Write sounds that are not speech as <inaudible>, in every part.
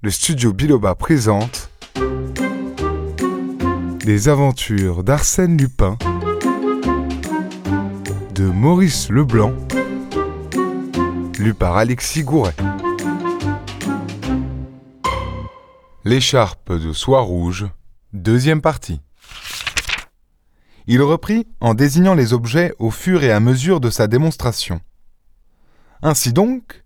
le studio Biloba présente Les aventures d'Arsène Lupin de Maurice Leblanc, lu par Alexis Gouret. L'écharpe de soie rouge, deuxième partie. Il reprit en désignant les objets au fur et à mesure de sa démonstration. Ainsi donc,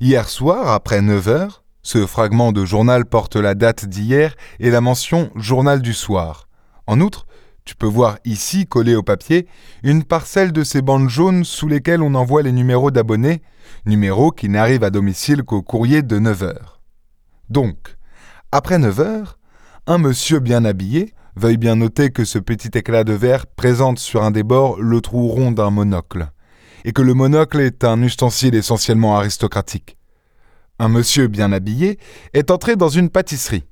hier soir, après 9 heures, ce fragment de journal porte la date d'hier et la mention journal du soir. En outre, tu peux voir ici, collé au papier, une parcelle de ces bandes jaunes sous lesquelles on envoie les numéros d'abonnés, numéros qui n'arrivent à domicile qu'au courrier de 9 heures. Donc, après 9 heures, un monsieur bien habillé, veuille bien noter que ce petit éclat de verre présente sur un des bords le trou rond d'un monocle, et que le monocle est un ustensile essentiellement aristocratique. Un monsieur bien habillé est entré dans une pâtisserie.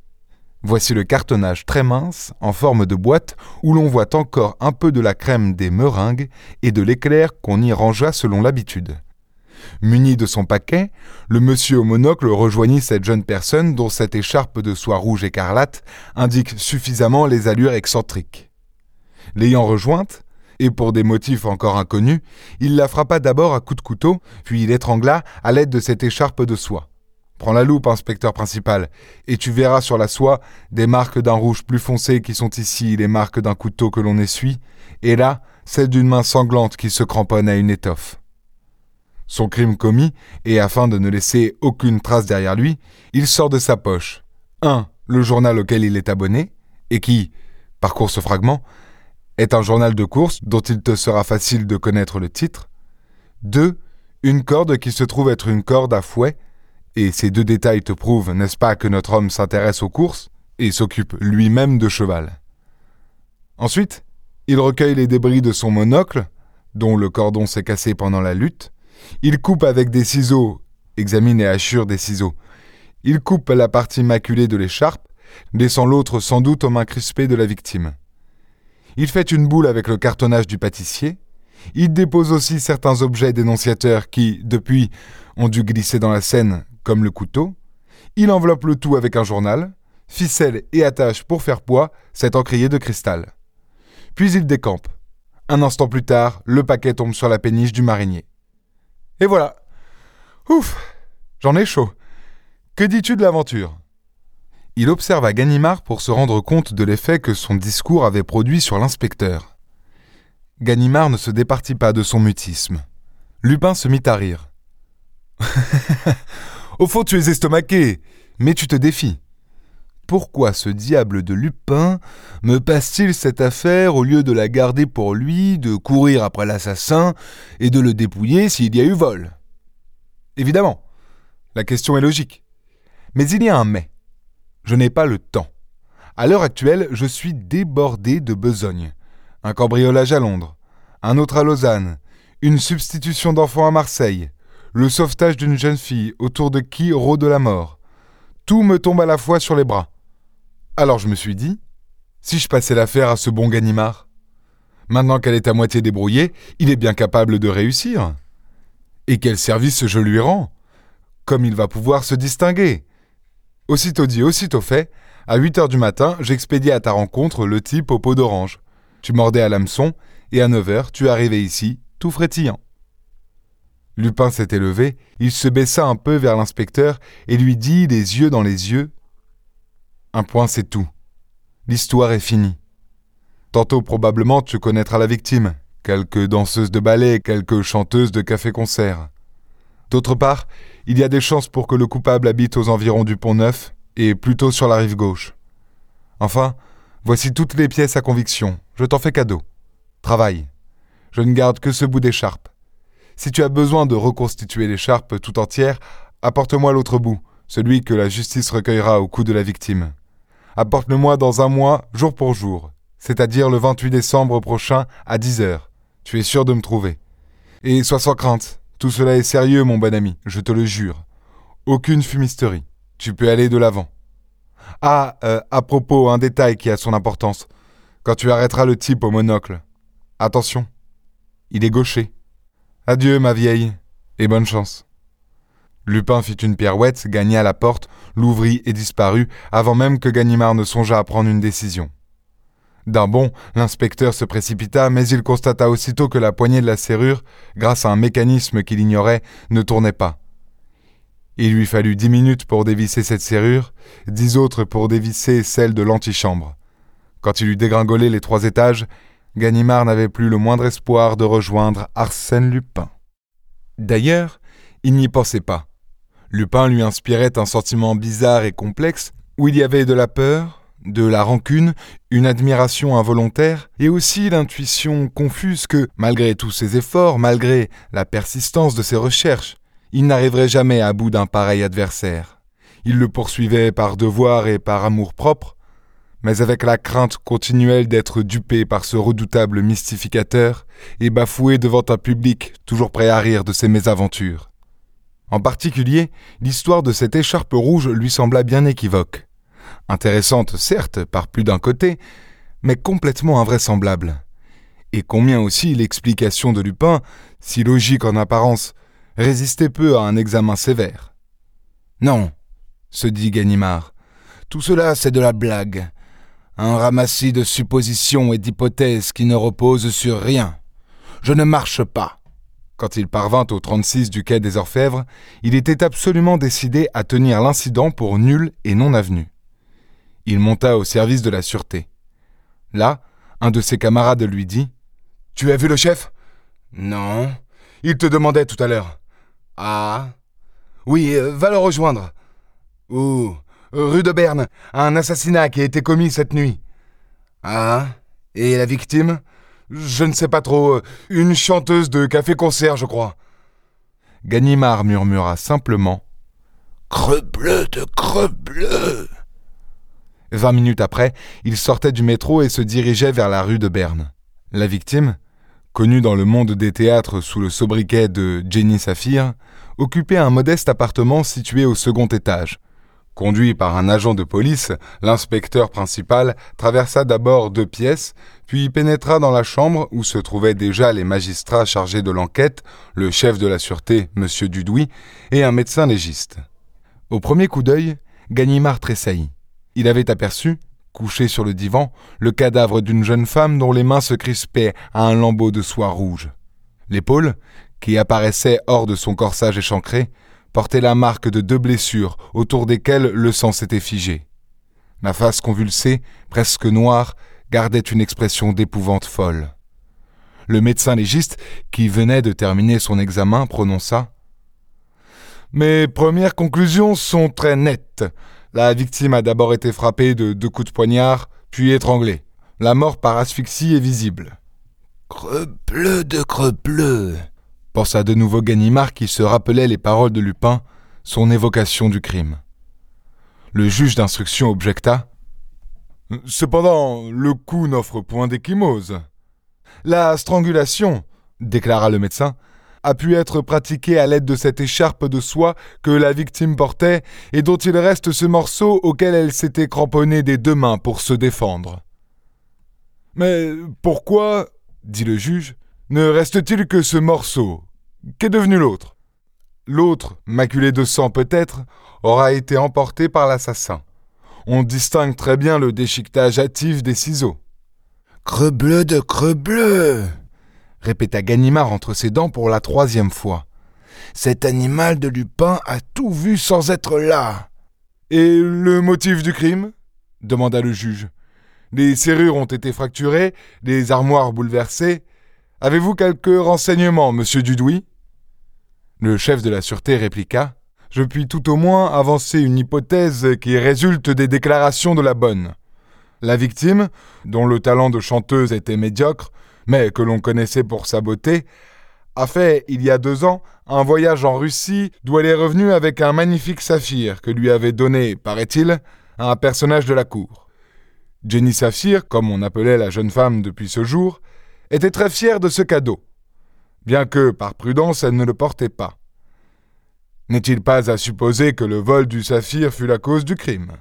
Voici le cartonnage très mince, en forme de boîte, où l'on voit encore un peu de la crème des meringues et de l'éclair qu'on y rangea selon l'habitude. Muni de son paquet, le monsieur au monocle rejoignit cette jeune personne dont cette écharpe de soie rouge écarlate indique suffisamment les allures excentriques. L'ayant rejointe, et pour des motifs encore inconnus, il la frappa d'abord à coups de couteau, puis il l'étrangla à l'aide de cette écharpe de soie. Prends la loupe, inspecteur principal, et tu verras sur la soie des marques d'un rouge plus foncé qui sont ici les marques d'un couteau que l'on essuie, et là, celle d'une main sanglante qui se cramponne à une étoffe. Son crime commis, et afin de ne laisser aucune trace derrière lui, il sort de sa poche 1. Le journal auquel il est abonné, et qui, parcourt ce fragment, est un journal de course dont il te sera facile de connaître le titre. 2. Une corde qui se trouve être une corde à fouet, et ces deux détails te prouvent, n'est-ce pas, que notre homme s'intéresse aux courses et s'occupe lui-même de cheval. Ensuite, il recueille les débris de son monocle, dont le cordon s'est cassé pendant la lutte. Il coupe avec des ciseaux, examine et hachure des ciseaux. Il coupe la partie maculée de l'écharpe, laissant l'autre sans doute aux mains crispées de la victime. Il fait une boule avec le cartonnage du pâtissier. Il dépose aussi certains objets dénonciateurs qui, depuis, ont dû glisser dans la Seine comme le couteau. Il enveloppe le tout avec un journal, ficelle et attache pour faire poids cet encrier de cristal. Puis il décampe. Un instant plus tard, le paquet tombe sur la péniche du marinier. Et voilà. Ouf, j'en ai chaud. Que dis-tu de l'aventure? Il observa Ganimard pour se rendre compte de l'effet que son discours avait produit sur l'inspecteur. Ganimard ne se départit pas de son mutisme. Lupin se mit à rire. <laughs> Au fond, tu es estomaqué, mais tu te défies. Pourquoi ce diable de Lupin me passe-t-il cette affaire au lieu de la garder pour lui, de courir après l'assassin et de le dépouiller s'il y a eu vol? Évidemment, la question est logique. Mais il y a un mais. Je n'ai pas le temps. À l'heure actuelle, je suis débordé de besogne. Un cambriolage à Londres, un autre à Lausanne, une substitution d'enfants à Marseille, le sauvetage d'une jeune fille autour de qui rôde la mort. Tout me tombe à la fois sur les bras. Alors je me suis dit, si je passais l'affaire à ce bon Ganimard Maintenant qu'elle est à moitié débrouillée, il est bien capable de réussir. Et quel service je lui rends? Comme il va pouvoir se distinguer Aussitôt dit, aussitôt fait, à 8 heures du matin, j'expédiais à ta rencontre le type au pot d'orange. Tu mordais à l'hameçon, et à 9 heures, tu arrivais ici, tout frétillant. Lupin s'était levé, il se baissa un peu vers l'inspecteur et lui dit, les yeux dans les yeux Un point, c'est tout. L'histoire est finie. Tantôt probablement tu connaîtras la victime, quelques danseuses de ballet, quelques chanteuses de café-concert. D'autre part, il y a des chances pour que le coupable habite aux environs du pont Neuf et plutôt sur la rive gauche. Enfin, voici toutes les pièces à conviction. Je t'en fais cadeau. Travaille. Je ne garde que ce bout d'écharpe. Si tu as besoin de reconstituer l'écharpe tout entière, apporte-moi l'autre bout, celui que la justice recueillera au cou de la victime. Apporte-le-moi dans un mois, jour pour jour, c'est-à-dire le 28 décembre prochain à 10 heures. Tu es sûr de me trouver. Et sois sans crainte, tout cela est sérieux, mon bon ami, je te le jure. Aucune fumisterie. Tu peux aller de l'avant. Ah, euh, à propos, un détail qui a son importance. Quand tu arrêteras le type au monocle, attention, il est gaucher. Adieu, ma vieille, et bonne chance. Lupin fit une pirouette, gagna la porte, l'ouvrit et disparut, avant même que Ganimard ne songeât à prendre une décision. D'un bond, l'inspecteur se précipita, mais il constata aussitôt que la poignée de la serrure, grâce à un mécanisme qu'il ignorait, ne tournait pas. Il lui fallut dix minutes pour dévisser cette serrure, dix autres pour dévisser celle de l'antichambre. Quand il eut dégringolé les trois étages, Ganimard n'avait plus le moindre espoir de rejoindre Arsène Lupin. D'ailleurs, il n'y pensait pas. Lupin lui inspirait un sentiment bizarre et complexe, où il y avait de la peur, de la rancune, une admiration involontaire, et aussi l'intuition confuse que, malgré tous ses efforts, malgré la persistance de ses recherches, il n'arriverait jamais à bout d'un pareil adversaire. Il le poursuivait par devoir et par amour propre, mais avec la crainte continuelle d'être dupé par ce redoutable mystificateur et bafoué devant un public toujours prêt à rire de ses mésaventures. En particulier, l'histoire de cette écharpe rouge lui sembla bien équivoque. Intéressante, certes, par plus d'un côté, mais complètement invraisemblable. Et combien aussi l'explication de Lupin, si logique en apparence, résistait peu à un examen sévère. Non, se dit Ganimard, tout cela c'est de la blague, un ramassis de suppositions et d'hypothèses qui ne reposent sur rien. Je ne marche pas. Quand il parvint au 36 du quai des Orfèvres, il était absolument décidé à tenir l'incident pour nul et non avenu. Il monta au service de la sûreté. Là, un de ses camarades lui dit Tu as vu le chef? Non. Il te demandait tout à l'heure. Ah Oui, euh, va le rejoindre. Où? Rue de Berne, un assassinat qui a été commis cette nuit. Ah Et la victime? Je ne sais pas trop. Une chanteuse de café-concert, je crois. Ganimard murmura simplement Crebleu de crebleu Vingt minutes après, il sortait du métro et se dirigeait vers la rue de Berne. La victime, connue dans le monde des théâtres sous le sobriquet de Jenny Saphir, occupait un modeste appartement situé au second étage. Conduit par un agent de police, l'inspecteur principal traversa d'abord deux pièces, puis pénétra dans la chambre où se trouvaient déjà les magistrats chargés de l'enquête, le chef de la sûreté, M. Dudouis, et un médecin légiste. Au premier coup d'œil, Ganimard tressaillit. Il avait aperçu, couché sur le divan, le cadavre d'une jeune femme dont les mains se crispaient à un lambeau de soie rouge. L'épaule, qui apparaissait hors de son corsage échancré, portait la marque de deux blessures autour desquelles le sang s'était figé. La face convulsée, presque noire, gardait une expression d'épouvante folle. Le médecin légiste, qui venait de terminer son examen, prononça Mes premières conclusions sont très nettes. La victime a d'abord été frappée de deux coups de poignard, puis étranglée. La mort par asphyxie est visible. Crebleu de crebleu pensa de nouveau Ganimard qui se rappelait les paroles de Lupin, son évocation du crime. Le juge d'instruction objecta. Cependant, le coup n'offre point d'échymose. La strangulation, déclara le médecin, a pu être pratiquée à l'aide de cette écharpe de soie que la victime portait et dont il reste ce morceau auquel elle s'était cramponnée des deux mains pour se défendre. Mais pourquoi, dit le juge, ne reste-t-il que ce morceau? Qu'est devenu l'autre? L'autre, maculé de sang peut-être, aura été emporté par l'assassin. On distingue très bien le déchiquetage hâtif des ciseaux. Crebleu de crebleu répéta Ganimard entre ses dents pour la troisième fois. Cet animal de Lupin a tout vu sans être là. Et le motif du crime? demanda le juge. Les serrures ont été fracturées, les armoires bouleversées. Avez-vous quelques renseignements, monsieur Dudouis? Le chef de la sûreté répliqua. Je puis tout au moins avancer une hypothèse qui résulte des déclarations de la bonne. La victime, dont le talent de chanteuse était médiocre, mais que l'on connaissait pour sa beauté, a fait, il y a deux ans, un voyage en Russie d'où elle est revenue avec un magnifique saphir que lui avait donné, paraît-il, un personnage de la cour. Jenny Saphir, comme on appelait la jeune femme depuis ce jour, était très fière de ce cadeau, bien que, par prudence, elle ne le portait pas. N'est-il pas à supposer que le vol du saphir fut la cause du crime?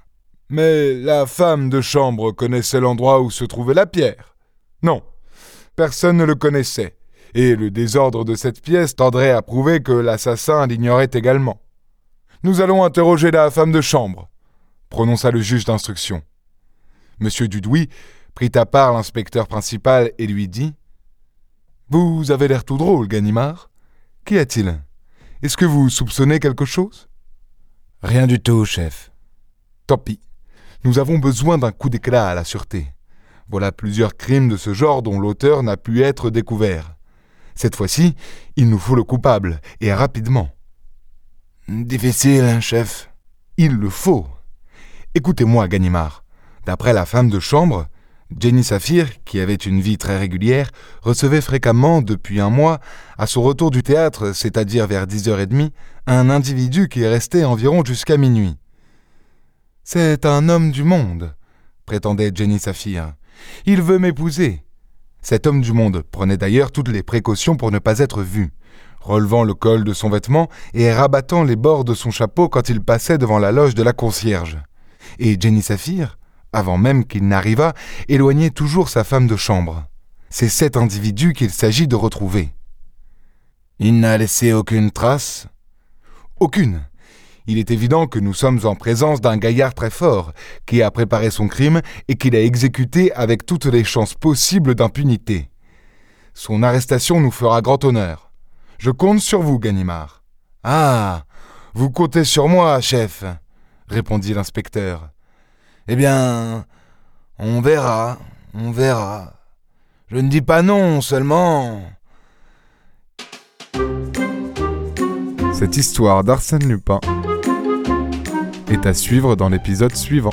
Mais la femme de chambre connaissait l'endroit où se trouvait la pierre. Non, personne ne le connaissait, et le désordre de cette pièce tendrait à prouver que l'assassin l'ignorait également. Nous allons interroger la femme de chambre, prononça le juge d'instruction. Monsieur Dudouis prit à part l'inspecteur principal et lui dit Vous avez l'air tout drôle, Ganimard. Qu'y a-t-il? Est-ce que vous soupçonnez quelque chose? Rien du tout, chef. Tant pis. Nous avons besoin d'un coup d'éclat à la sûreté. Voilà plusieurs crimes de ce genre dont l'auteur n'a pu être découvert. Cette fois-ci, il nous faut le coupable, et rapidement. Difficile, hein, chef. Il le faut. Écoutez-moi, Ganimard. D'après la femme de chambre, Jenny Saphir, qui avait une vie très régulière, recevait fréquemment, depuis un mois, à son retour du théâtre, c'est-à-dire vers 10h30, un individu qui est resté environ jusqu'à minuit. C'est un homme du monde, prétendait Jenny Saphir. Il veut m'épouser. Cet homme du monde prenait d'ailleurs toutes les précautions pour ne pas être vu, relevant le col de son vêtement et rabattant les bords de son chapeau quand il passait devant la loge de la concierge. Et Jenny Saphir, avant même qu'il n'arrivât, éloignait toujours sa femme de chambre. C'est cet individu qu'il s'agit de retrouver. Il n'a laissé aucune trace? Aucune. Il est évident que nous sommes en présence d'un gaillard très fort, qui a préparé son crime et qui l'a exécuté avec toutes les chances possibles d'impunité. Son arrestation nous fera grand honneur. Je compte sur vous, Ganimard. Ah. Vous comptez sur moi, chef, répondit l'inspecteur. Eh bien, on verra, on verra. Je ne dis pas non seulement. Cette histoire d'Arsène Lupin est à suivre dans l'épisode suivant.